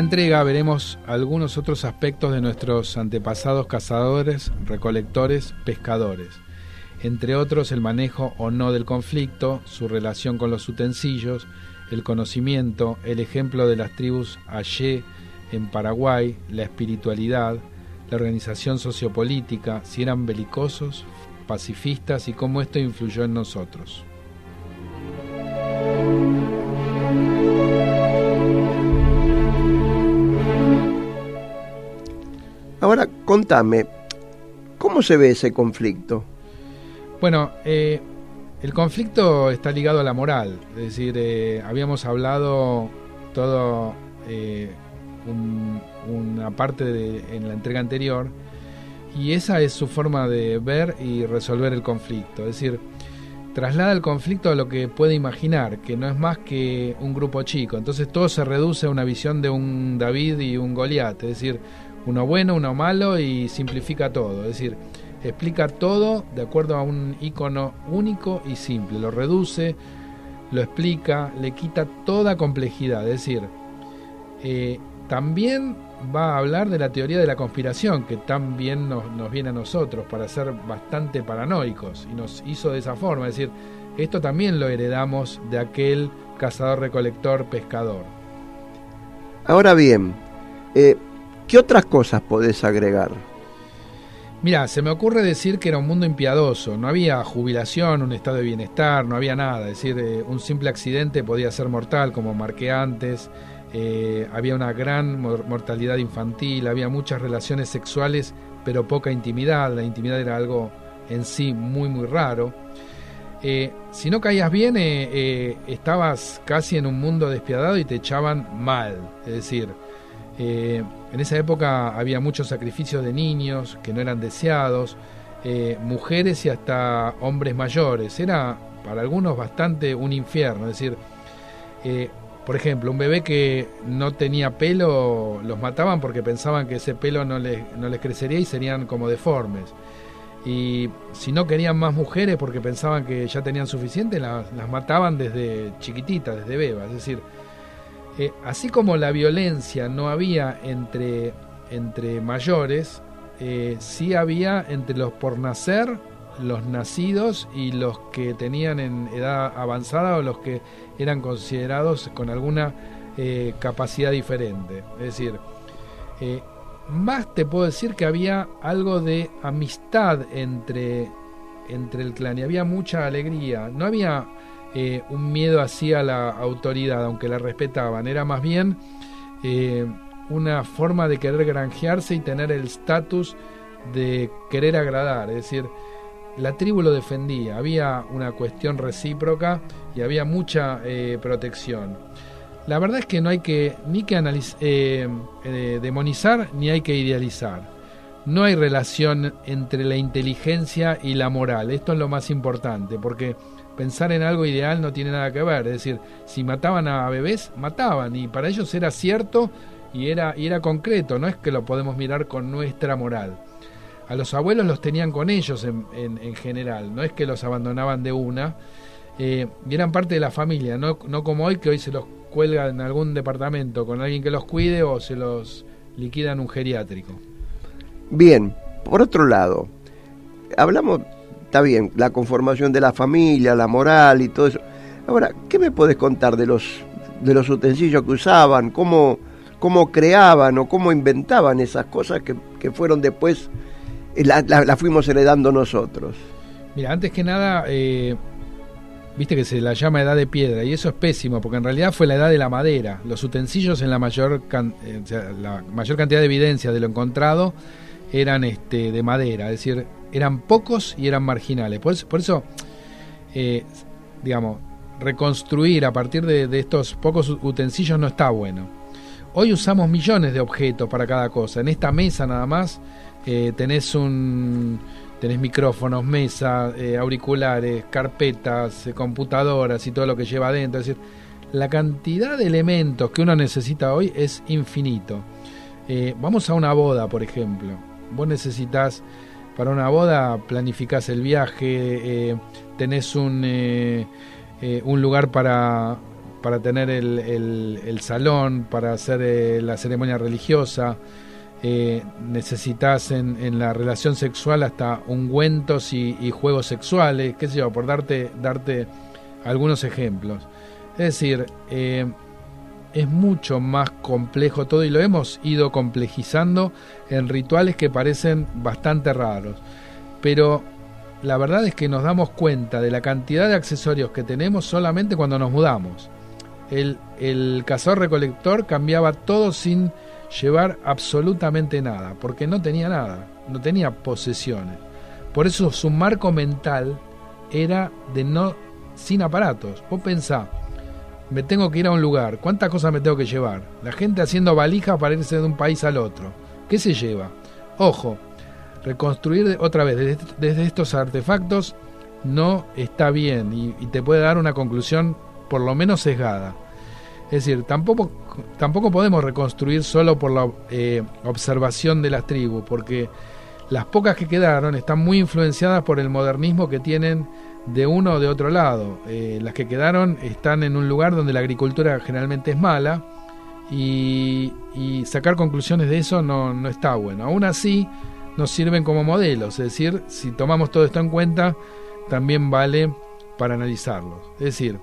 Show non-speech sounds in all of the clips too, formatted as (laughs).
entrega veremos algunos otros aspectos de nuestros antepasados cazadores, recolectores, pescadores, entre otros el manejo o no del conflicto, su relación con los utensilios, el conocimiento, el ejemplo de las tribus Ayé en Paraguay, la espiritualidad, la organización sociopolítica, si eran belicosos, pacifistas y cómo esto influyó en nosotros. Ahora, contame, ¿cómo se ve ese conflicto? Bueno, eh, el conflicto está ligado a la moral, es decir, eh, habíamos hablado todo eh, un- una parte de- en la entrega anterior y esa es su forma de ver y resolver el conflicto, es decir, traslada el conflicto a lo que puede imaginar, que no es más que un grupo chico, entonces todo se reduce a una visión de un David y un Goliat, es decir, uno bueno, uno malo y simplifica todo, es decir, explica todo de acuerdo a un icono único y simple, lo reduce, lo explica, le quita toda complejidad, es decir, eh, también va a hablar de la teoría de la conspiración, que tan bien nos, nos viene a nosotros para ser bastante paranoicos, y nos hizo de esa forma, es decir, esto también lo heredamos de aquel cazador-recolector-pescador. Ahora bien, eh, ¿qué otras cosas podés agregar? Mira, se me ocurre decir que era un mundo impiadoso, no había jubilación, un estado de bienestar, no había nada, es decir, eh, un simple accidente podía ser mortal, como marqué antes, eh, había una gran mor- mortalidad infantil, había muchas relaciones sexuales, pero poca intimidad, la intimidad era algo en sí muy, muy raro. Eh, si no caías bien, estabas casi en un mundo despiadado y te echaban mal, es decir, en esa época había muchos sacrificios de niños que no eran deseados, eh, mujeres y hasta hombres mayores. Era para algunos bastante un infierno. Es decir, eh, por ejemplo, un bebé que no tenía pelo los mataban porque pensaban que ese pelo no les, no les crecería y serían como deformes. Y si no querían más mujeres porque pensaban que ya tenían suficiente, las, las mataban desde chiquititas, desde bebas. Es decir, eh, así como la violencia no había entre, entre mayores, eh, sí había entre los por nacer, los nacidos y los que tenían en edad avanzada o los que eran considerados con alguna eh, capacidad diferente. Es decir, más te puedo decir que había algo de amistad entre, entre el clan y había mucha alegría. No había eh, un miedo hacia la autoridad, aunque la respetaban. Era más bien eh, una forma de querer granjearse y tener el estatus de querer agradar. Es decir, la tribu lo defendía. Había una cuestión recíproca y había mucha eh, protección. La verdad es que no hay que ni que demonizar ni hay que idealizar. No hay relación entre la inteligencia y la moral. Esto es lo más importante, porque pensar en algo ideal no tiene nada que ver. Es decir, si mataban a bebés, mataban, y para ellos era cierto y era, y era concreto, no es que lo podemos mirar con nuestra moral. A los abuelos los tenían con ellos en, en- en general, no es que los abandonaban de una, eh, y eran parte de la familia, no, no como hoy que hoy se los cuelga en algún departamento con alguien que los cuide o se los liquida en un geriátrico. Bien, por otro lado, hablamos, está bien, la conformación de la familia, la moral y todo eso. Ahora, ¿qué me podés contar de los, de los utensilios que usaban? ¿Cómo, cómo creaban o cómo inventaban esas cosas que, que fueron después, eh, la, la- fuimos heredando nosotros? Mira, antes que nada, eh, viste que se la llama edad de piedra y eso es pésimo porque en realidad fue la edad de la madera. Los utensilios en la mayor, eh, la mayor cantidad de evidencia de lo encontrado eran este, de madera, es decir, eran pocos y eran marginales. Por eso, eh, digamos, reconstruir a partir de, estos pocos utensilios no está bueno. Hoy usamos millones de objetos para cada cosa. En esta mesa nada más eh, tenés un tenés micrófonos, mesa, eh, auriculares, carpetas, computadoras y todo lo que lleva adentro. Es decir, la cantidad de elementos que uno necesita hoy es infinito. vamos a una boda, por ejemplo. Vos necesitas para una boda planificás el viaje, tenés un, eh, eh, un lugar para, para tener el, el, salón, para hacer eh, la ceremonia religiosa. necesitas en, en, la relación sexual hasta ungüentos y, y, juegos sexuales, qué sé yo, por darte, darte algunos ejemplos. Es decir, es mucho más complejo todo y lo hemos ido complejizando en rituales que parecen bastante raros. Pero la verdad es que nos damos cuenta de la cantidad de accesorios que tenemos solamente cuando nos mudamos. El, el cazador recolector cambiaba todo sin llevar absolutamente nada, porque no tenía nada, no tenía posesiones. Por eso su marco mental era de no sin aparatos. Vos pensá, me tengo que ir a un lugar, ¿cuántas cosas me tengo que llevar? La gente haciendo valijas para irse de un país al otro. ¿Qué se lleva? Ojo, reconstruir otra vez desde, estos artefactos no está bien y, te puede dar una conclusión por lo menos sesgada. Es decir, tampoco, tampoco podemos reconstruir solo por la eh, observación de las tribus, porque las pocas que quedaron están muy influenciadas por el modernismo que tienen de uno o de otro lado. Eh, las que quedaron están en un lugar donde la agricultura generalmente es mala y, y sacar conclusiones de eso no, no está bueno. Aún así, nos sirven como modelos, es decir, si tomamos todo esto en cuenta, también vale para analizarlos. Es decir,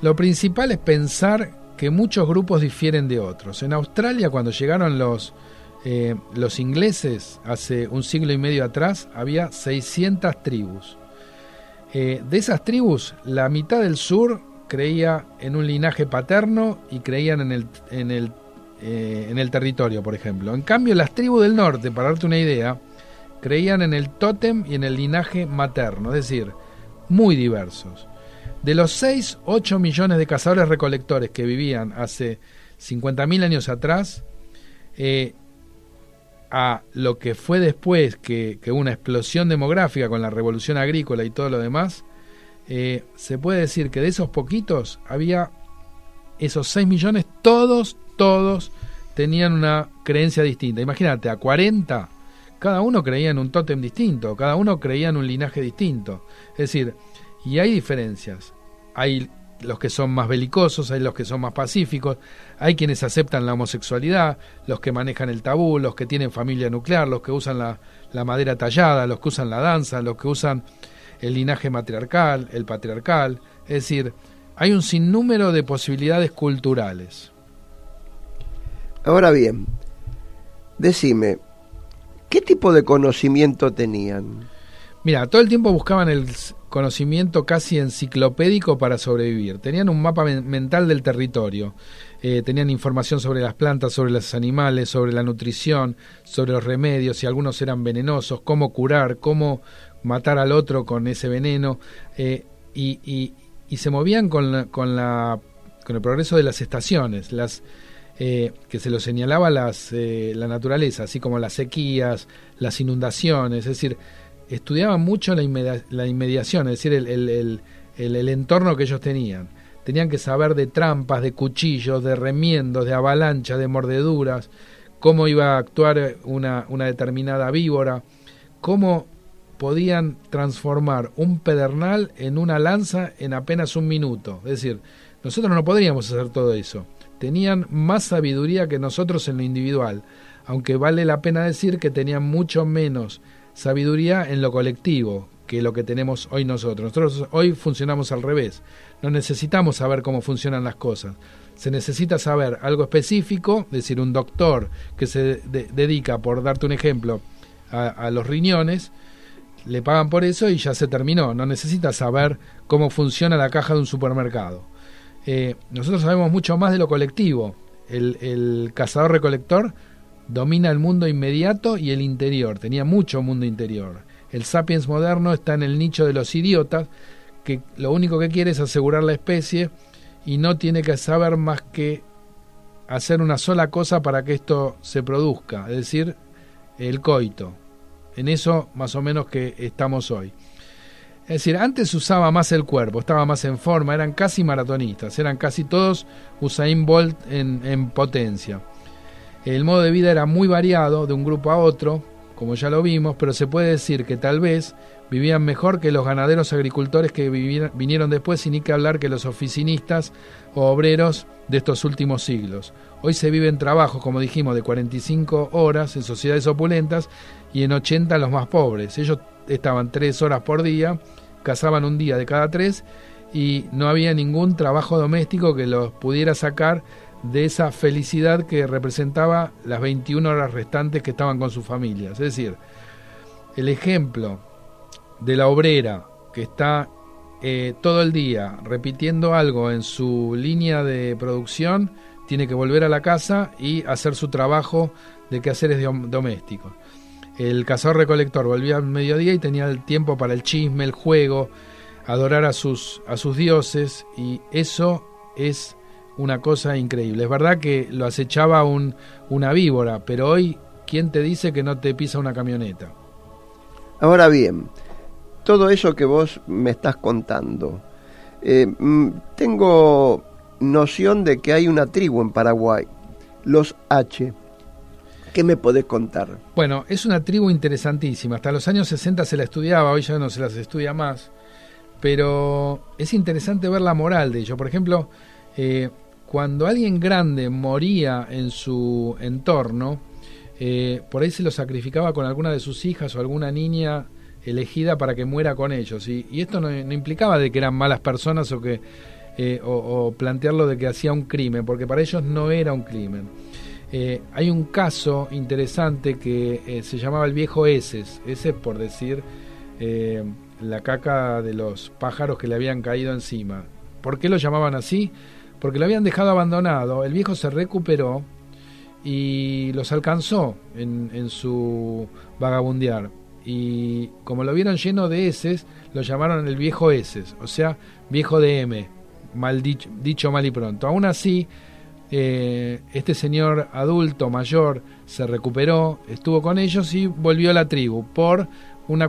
lo principal es pensar que muchos grupos difieren de otros. En Australia, cuando llegaron los, eh, los ingleses hace un siglo y medio atrás, había 600 tribus. Eh, de esas tribus, la mitad del sur creía en un linaje paterno y creían en el, en el eh, en el territorio, por ejemplo. En cambio, las tribus del norte, para darte una idea, creían en el tótem y en el linaje materno, es decir, muy diversos. De los 6, 8 millones de cazadores recolectores que vivían hace 50.000 años atrás, a lo que fue después, que, una explosión demográfica con la revolución agrícola y todo lo demás, eh, se puede decir que de esos poquitos había esos 6 millones, todos, todos tenían una creencia distinta. Imagínate, a 40, cada uno creía en un tótem distinto, cada uno creía en un linaje distinto. Es decir, y hay diferencias. Hay los que son más belicosos, hay los que son más pacíficos, hay quienes aceptan la homosexualidad, los que manejan el tabú, los que tienen familia nuclear, los que usan la, la madera tallada, los que usan la danza, los que usan el linaje matriarcal, el patriarcal. Es decir, hay un sinnúmero de posibilidades culturales. Ahora bien, decime, ¿qué tipo de conocimiento tenían? Mira, todo el tiempo buscaban el conocimiento casi enciclopédico para sobrevivir. Tenían un mapa mental del territorio. Eh, tenían información sobre las plantas, sobre los animales, sobre la nutrición, sobre los remedios, si algunos eran venenosos, cómo curar, cómo matar al otro con ese veneno. Eh, y, se movían con, con, la, con el progreso de las estaciones. Las, eh, que se lo señalaba las, la naturaleza, así como las sequías, las inundaciones, es decir, estudiaban mucho la, la inmediación, es decir, el, el, el, entorno que ellos tenían. Tenían que saber de trampas, de cuchillos, de remiendos, de avalanchas, de mordeduras, cómo iba a actuar una, una determinada víbora, cómo podían transformar un pedernal en una lanza en apenas un minuto. Es decir, nosotros no podríamos hacer todo eso tenían más sabiduría que nosotros en lo individual, aunque vale la pena decir que tenían mucho menos sabiduría en lo colectivo que lo que tenemos hoy nosotros. Nosotros hoy funcionamos al revés. No necesitamos saber cómo funcionan las cosas. Se necesita saber algo específico, es decir, un doctor que se dedica, por darte un ejemplo, a, los riñones, le pagan por eso y ya se terminó. No necesita saber cómo funciona la caja de un supermercado. Eh, nosotros sabemos mucho más de lo colectivo. El, el cazador-recolector domina el mundo inmediato y el interior. Tenía mucho mundo interior. El sapiens moderno está en el nicho de los idiotas, que lo único que quiere es asegurar la especie y no tiene que saber más que hacer una sola cosa para que esto se produzca, es decir, el coito. En eso más o menos que estamos hoy. Es decir, antes usaba más el cuerpo, estaba más en forma, eran casi maratonistas, eran casi todos Usain Bolt en, en potencia. El modo de vida era muy variado de un grupo a otro, como ya lo vimos, pero se puede decir que tal vez vivían mejor que los ganaderos agricultores que vinieron después, sin ni que hablar que los oficinistas o obreros de estos últimos siglos. Hoy se viven trabajos, como dijimos, de 45 horas en sociedades opulentas y en 80 los más pobres. Ellos estaban tres horas por día, cazaban un día de cada tres y no había ningún trabajo doméstico que los pudiera sacar de esa felicidad que representaba las 21 horas restantes que estaban con sus familias. Es decir, el ejemplo de la obrera que está eh, todo el día repitiendo algo en su línea de producción, tiene que volver a la casa y hacer su trabajo de quehaceres domésticos. El cazador-recolector volvía al mediodía y tenía el tiempo para el chisme, el juego, adorar a sus, a sus dioses, y eso es una cosa increíble. Es verdad que lo acechaba un, una víbora, pero hoy, ¿quién te dice que no te pisa una camioneta? Ahora bien, todo eso que vos me estás contando, eh, mm, tengo noción de que hay una tribu en Paraguay, los H. ¿Qué me podés contar? Bueno, es una tribu interesantísima. Hasta los años 60 se la estudiaba, hoy ya no se las estudia más. Pero es interesante ver la moral de ellos. Por ejemplo, eh, cuando alguien grande moría en su entorno, eh, por ahí se lo sacrificaba con alguna de sus hijas o alguna niña elegida para que muera con ellos. Y, esto no, implicaba de que eran malas personas o que eh, o, plantearlo de que hacía un crimen, porque para ellos no era un crimen. Eh, hay un caso interesante que se llamaba el viejo Eses, ese por decir la caca de los pájaros que le habían caído encima. ¿Por qué lo llamaban así? Porque lo habían dejado abandonado. El viejo se recuperó y los alcanzó en, su vagabundear. Y como lo vieron lleno de heces, lo llamaron el viejo heces, o sea, viejo de M, mal dicho, mal y pronto. Aún así, eh, este señor adulto, mayor, se recuperó, estuvo con ellos y volvió a la tribu por una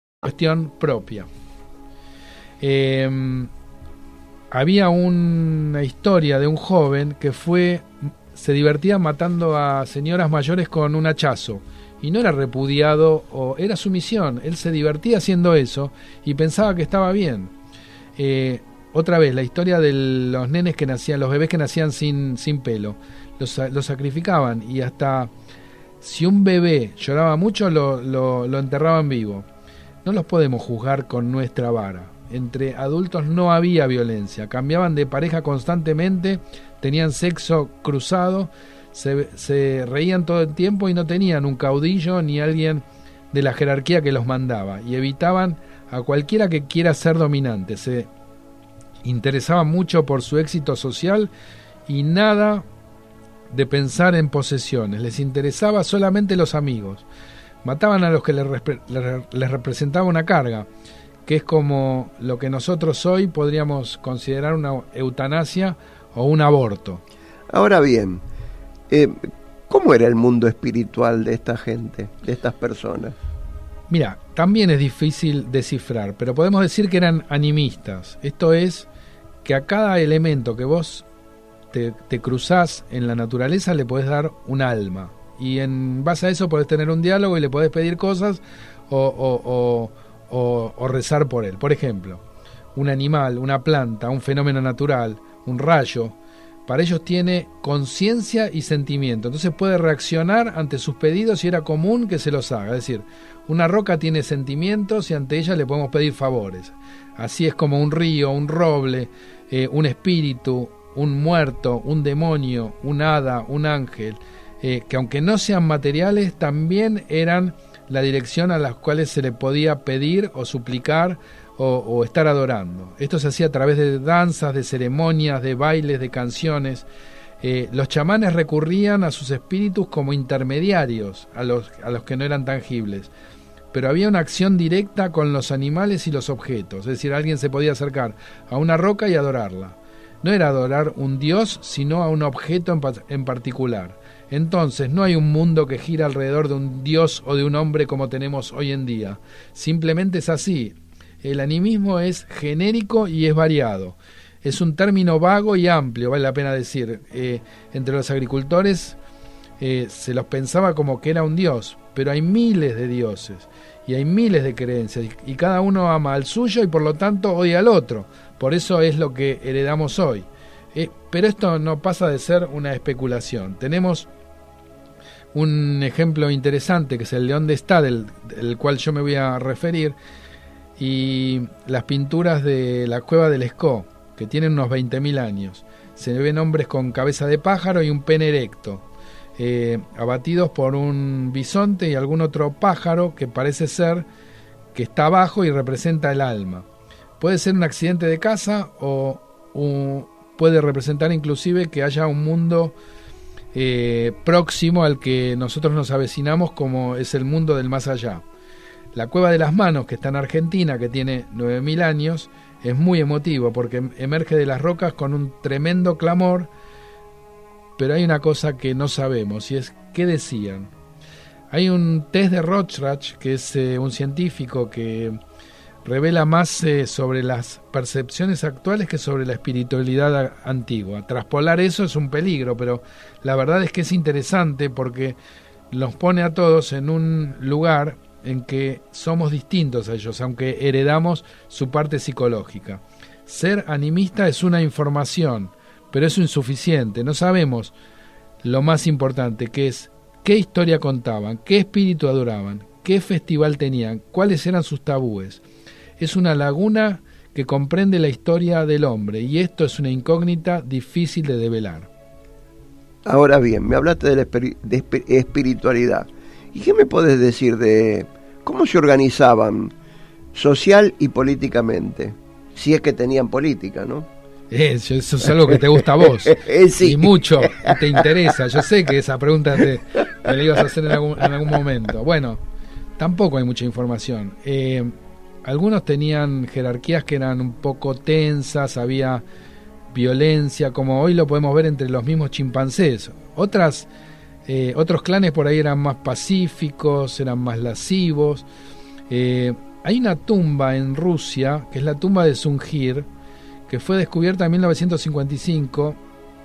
Cuestión propia. Em, había una historia de un joven que fue se divertía matando a señoras mayores con un hachazo y no era repudiado o era su misión. Él se divertía haciendo eso y pensaba que estaba bien. Eh, otra vez, la historia de los nenes que nacían, los bebés que nacían sin, sin pelo, los, los sacrificaban y hasta si un bebé lloraba mucho lo, lo, lo enterraban vivo. No los podemos juzgar con nuestra vara. Entre adultos no había violencia, cambiaban de pareja constantemente, tenían sexo cruzado, se, reían todo el tiempo y no tenían un caudillo ni alguien de la jerarquía que los mandaba y evitaban a cualquiera que quiera ser dominante. Se interesaban mucho por su éxito social y nada de pensar en posesiones. Les interesaba solamente los amigos. Mataban a los que les, representaba una carga. que es como lo que nosotros hoy podríamos considerar una eutanasia o un aborto. Ahora bien, eh, ¿cómo era el mundo espiritual de esta gente, de estas personas? Mira, también es difícil descifrar, pero podemos decir que eran animistas. Esto es que a cada elemento que vos te, cruzás en la naturaleza le podés dar un alma. Y en base a eso podés tener un diálogo y le podés pedir cosas o, rezar por él. Por ejemplo, un animal, una planta, un fenómeno natural, un rayo, para ellos tiene conciencia y sentimiento. Entonces puede reaccionar ante sus pedidos y era común que se los haga. Es decir, una roca tiene sentimientos y ante ella le podemos pedir favores. Así es como un río, un roble, eh, un espíritu, un muerto, un demonio, un hada, un ángel, eh, que aunque no sean materiales, también eran la dirección a las cuales se le podía pedir o suplicar o, estar adorando. Esto se hacía a través de danzas, de ceremonias, de bailes, de canciones. Eh, los chamanes recurrían a sus espíritus como intermediarios a los, a los que no eran tangibles pero había una acción directa con los animales y los objetos, es decir, alguien se podía acercar a una roca y adorarla. No era adorar un dios, sino a un objeto en, particular. Entonces, no hay un mundo que gira alrededor de un dios o de un hombre como tenemos hoy en día. Simplemente es así. El animismo es genérico y es variado. Es un término vago y amplio, vale la pena decir. Eh, entre los agricultores eh, se los pensaba como que era un dios, pero hay miles de dioses y hay miles de creencias y cada uno ama al suyo y por lo tanto odia al otro. Por eso es lo que heredamos hoy. Eh, pero esto no pasa de ser una especulación. Tenemos un ejemplo interesante que es el León de Estad, del, cual yo me voy a referir, y las pinturas de la cueva del Escó, que tienen unos 20.000 años. Se ven hombres con cabeza de pájaro y un pene erecto. Eh, abatidos por un bisonte y algún otro pájaro que parece ser que está abajo y representa el alma. Puede ser un accidente de casa o puede representar inclusive que haya un mundo eh, próximo al que nosotros nos avecinamos como es el mundo del más allá. La cueva de las manos, que está en Argentina, que tiene 9.000 años, es muy emotivo porque emerge de las rocas con un tremendo clamor pero hay una cosa que no sabemos y es qué decían. Hay un test de Rorschach, que es eh, un científico que revela más eh, sobre las percepciones actuales que sobre la espiritualidad antigua. Traspolar eso es un peligro, pero la verdad es que es interesante porque los pone a todos en un lugar en que somos distintos a ellos, aunque heredamos su parte psicológica. Ser animista es una información, pero es insuficiente. No sabemos lo más importante, que es qué historia contaban, qué espíritu adoraban, qué festival tenían, cuáles eran sus tabúes. Es una laguna que comprende la historia del hombre y esto es una incógnita difícil de develar. Ahora bien, me hablaste de, la de espiritualidad. ¿Y qué me puedes decir de cómo se organizaban social y políticamente? Si es que tenían política, ¿no? Eso, es algo que te gusta a vos. (laughs) Eh, y mucho te interesa. Yo sé que esa pregunta te, la ibas a hacer en algún, momento. Bueno, tampoco hay mucha información. Eh, algunos tenían jerarquías que eran un poco tensas, había violencia, como hoy lo podemos ver entre los mismos chimpancés. Otras, eh, otros clanes por ahí eran más pacíficos, eran más lascivos. hay una tumba en Rusia, que es la tumba de Sungir, que fue descubierta en 1955,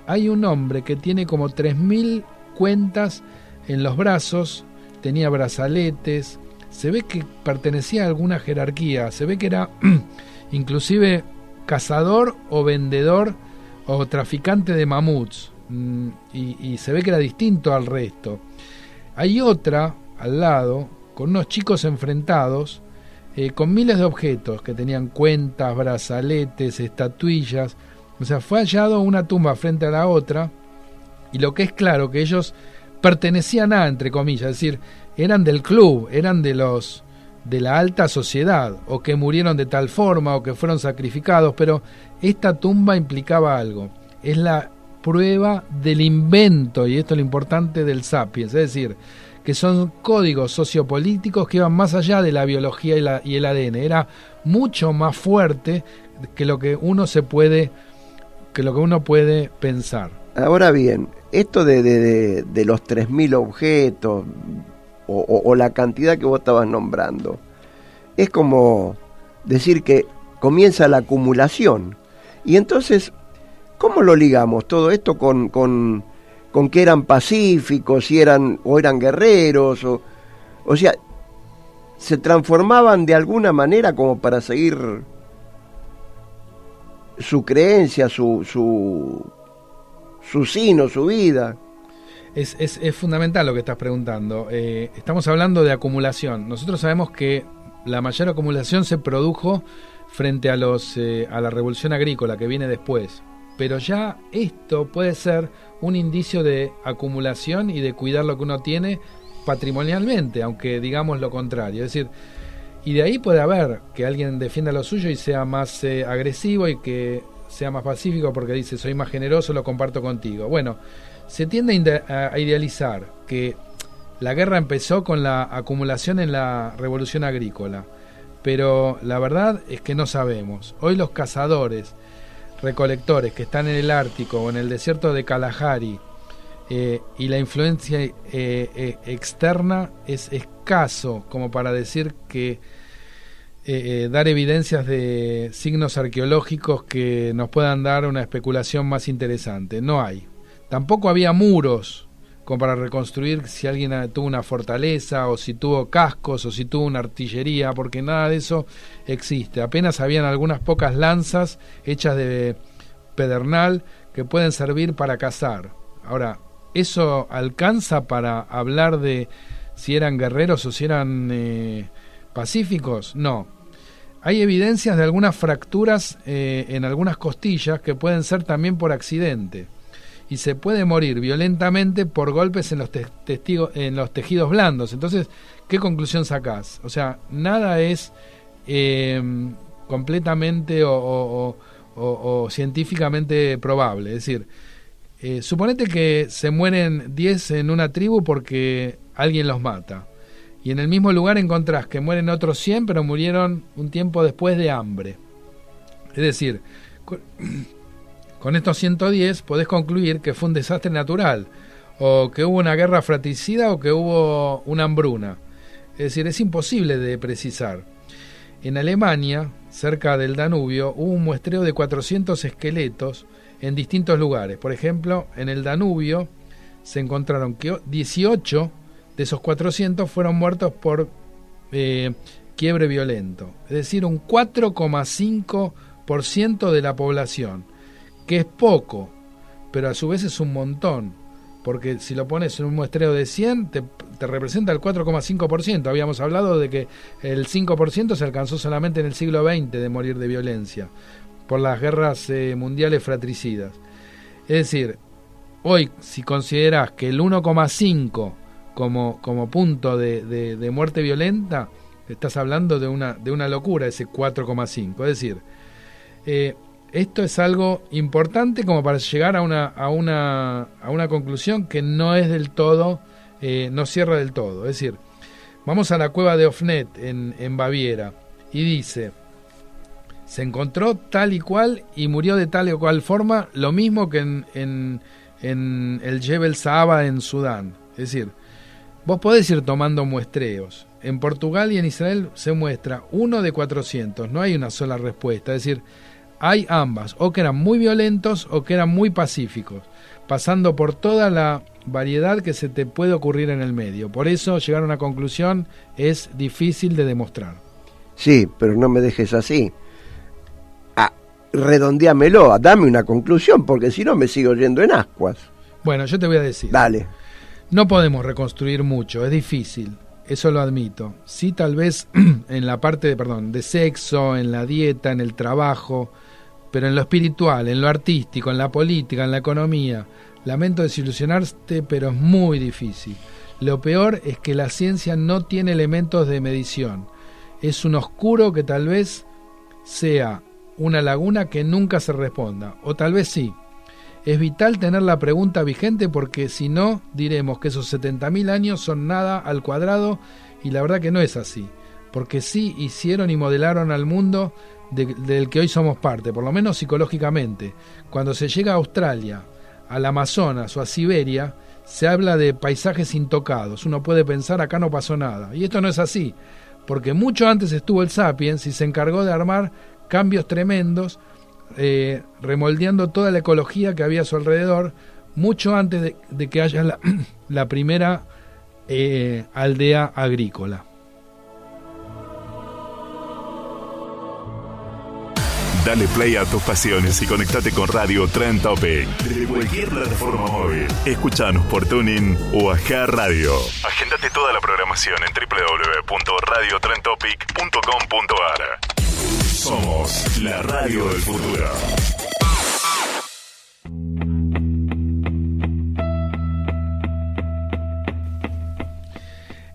hay un hombre que tiene como 3.000 cuentas en los brazos, tenía brazaletes, se ve que pertenecía a alguna jerarquía, se ve que era (clears throat) inclusive cazador o vendedor o traficante de mamuts, mm, y, se ve que era distinto al resto. Hay otra al lado, con unos chicos enfrentados, eh, con miles de objetos que tenían cuentas, brazaletes, estatuillas. O sea, fue hallado una tumba frente a la otra y lo que es claro que ellos pertenecían a, entre comillas, es decir, eran del club, eran de los de la alta sociedad, o que murieron de tal forma, o que fueron sacrificados, pero esta tumba implicaba algo. Es la prueba del invento, y esto es lo importante del sapiens, es decir, que son códigos sociopolíticos que iban más allá de la biología y, el ADN. Era mucho más fuerte que lo que uno se puede, que lo que uno puede pensar. Ahora bien, esto de, de, de, los 3.000 objetos o, la cantidad que vos estabas nombrando, es como decir que comienza la acumulación. Y entonces, ¿cómo lo ligamos todo esto con, con, con que eran pacíficos, si eran, o eran guerreros, o, o sea, se transformaban de alguna manera como para seguir su creencia, su, su, su sino, su vida. Es, es, es, fundamental lo que estás preguntando. Eh, estamos hablando de acumulación. Nosotros sabemos que la mayor acumulación se produjo frente a, los, eh, a la revolución agrícola que viene después. Pero ya esto puede ser un indicio de acumulación y de cuidar lo que uno tiene patrimonialmente, aunque digamos lo contrario. Es decir, y de ahí puede haber que alguien defienda lo suyo y sea más eh, agresivo y que sea más pacífico porque dice soy más generoso, lo comparto contigo. Bueno, se tiende a idealizar que la guerra empezó con la acumulación en la revolución agrícola, pero la verdad es que no sabemos. Hoy los cazadores, recolectores que están en el Ártico o en el desierto de Kalahari eh, y la influencia eh, eh, externa es escaso como para decir que dar evidencias de signos arqueológicos que nos puedan dar una especulación más interesante. No hay. Tampoco había muros como para reconstruir si alguien tuvo una fortaleza o si tuvo cascos o si tuvo una artillería, porque nada de eso existe. Apenas habían algunas pocas lanzas hechas de pedernal que pueden servir para cazar. Ahora, ¿eso alcanza para hablar de si eran guerreros o si eran eh, pacíficos? No. Hay evidencias de algunas fracturas eh, en algunas costillas que pueden ser también por accidente y se puede morir violentamente por golpes en los, en los tejidos blandos. Entonces, ¿qué conclusión sacás? O sea, nada es eh, completamente o, científicamente probable. Es decir, eh, suponete que se mueren 10 en una tribu porque alguien los mata. Y en el mismo lugar encontrás que mueren otros 100, pero murieron un tiempo después de hambre. Es decir, con estos 110 podés concluir que fue un desastre natural, o que hubo una guerra fratricida o que hubo una hambruna. Es decir, es imposible de precisar. En Alemania, cerca del Danubio, hubo un muestreo de 400 esqueletos en distintos lugares. Por ejemplo, en el Danubio se encontraron que 18 de esos 400 fueron muertos por eh, quiebre violento. Es decir, un 4,5% de la población que es poco, pero a su vez es un montón, porque si lo pones en un muestreo de 100, te, representa el 4,5%. Habíamos hablado de que el 5% se alcanzó solamente en el siglo XX de morir de violencia, por las guerras eh, mundiales fratricidas. Es decir, hoy si consideras que el 1,5 como, como punto de, de, muerte violenta, estás hablando de una, de una locura ese 4,5. Es decir, eh, esto es algo importante como para llegar a una, a una, a una conclusión que no es del todo, eh, no cierra del todo. Es decir, vamos a la cueva de Ofnet en, en Baviera y dice, se encontró tal y cual y murió de tal y cual forma, lo mismo que en, en, en el Jebel Sahaba en Sudán. Es decir, vos podés ir tomando muestreos. En Portugal y en Israel se muestra uno de 400, no hay una sola respuesta. Es decir, hay ambas, o que eran muy violentos o que eran muy pacíficos, pasando por toda la variedad que se te puede ocurrir en el medio. Por eso llegar a una conclusión es difícil de demostrar. Sí, pero no me dejes así. Ah, redondeamelo, dame una conclusión, porque si no me sigo yendo en ascuas. Bueno, yo te voy a decir. Dale. No podemos reconstruir mucho, es difícil eso lo admito. Sí, tal vez (clears throat) en la parte de, perdón, de sexo, en la dieta, en el trabajo, pero en lo espiritual, en lo artístico, en la política, en la economía. Lamento desilusionarte, pero es muy difícil. Lo peor es que la ciencia no tiene elementos de medición. Es un oscuro que tal vez sea una laguna que nunca se responda, o tal vez sí. Es vital tener la pregunta vigente porque si no, diremos que esos 70.000 años son nada al cuadrado y la verdad que no es así, porque sí hicieron y modelaron al mundo del que hoy somos parte, por lo menos psicológicamente. Cuando se llega a Australia, al Amazonas o a Siberia, se habla de paisajes intocados. Uno puede pensar acá no pasó nada. Y esto no es así, porque mucho antes estuvo el Sapiens y se encargó de armar cambios tremendos, eh, remoldeando toda la ecología que había a su alrededor, mucho antes de, que haya (clears throat) la, primera eh, aldea agrícola. Dale play a tus pasiones y conectate con Radio Trend Topic. Desde cualquier plataforma móvil. Escuchanos por Tuning o Aja Radio. Agéndate toda la programación en www.radiotrentopic.com.ar. Somos la radio del futuro.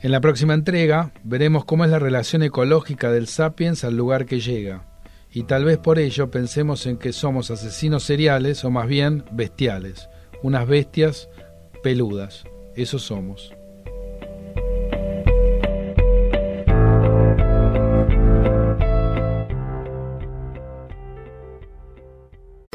En la próxima entrega veremos cómo es la relación ecológica del sapiens al lugar que llega y tal vez por ello pensemos en que somos asesinos seriales o más bien bestiales, unas bestias peludas, eso somos.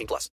18 plus.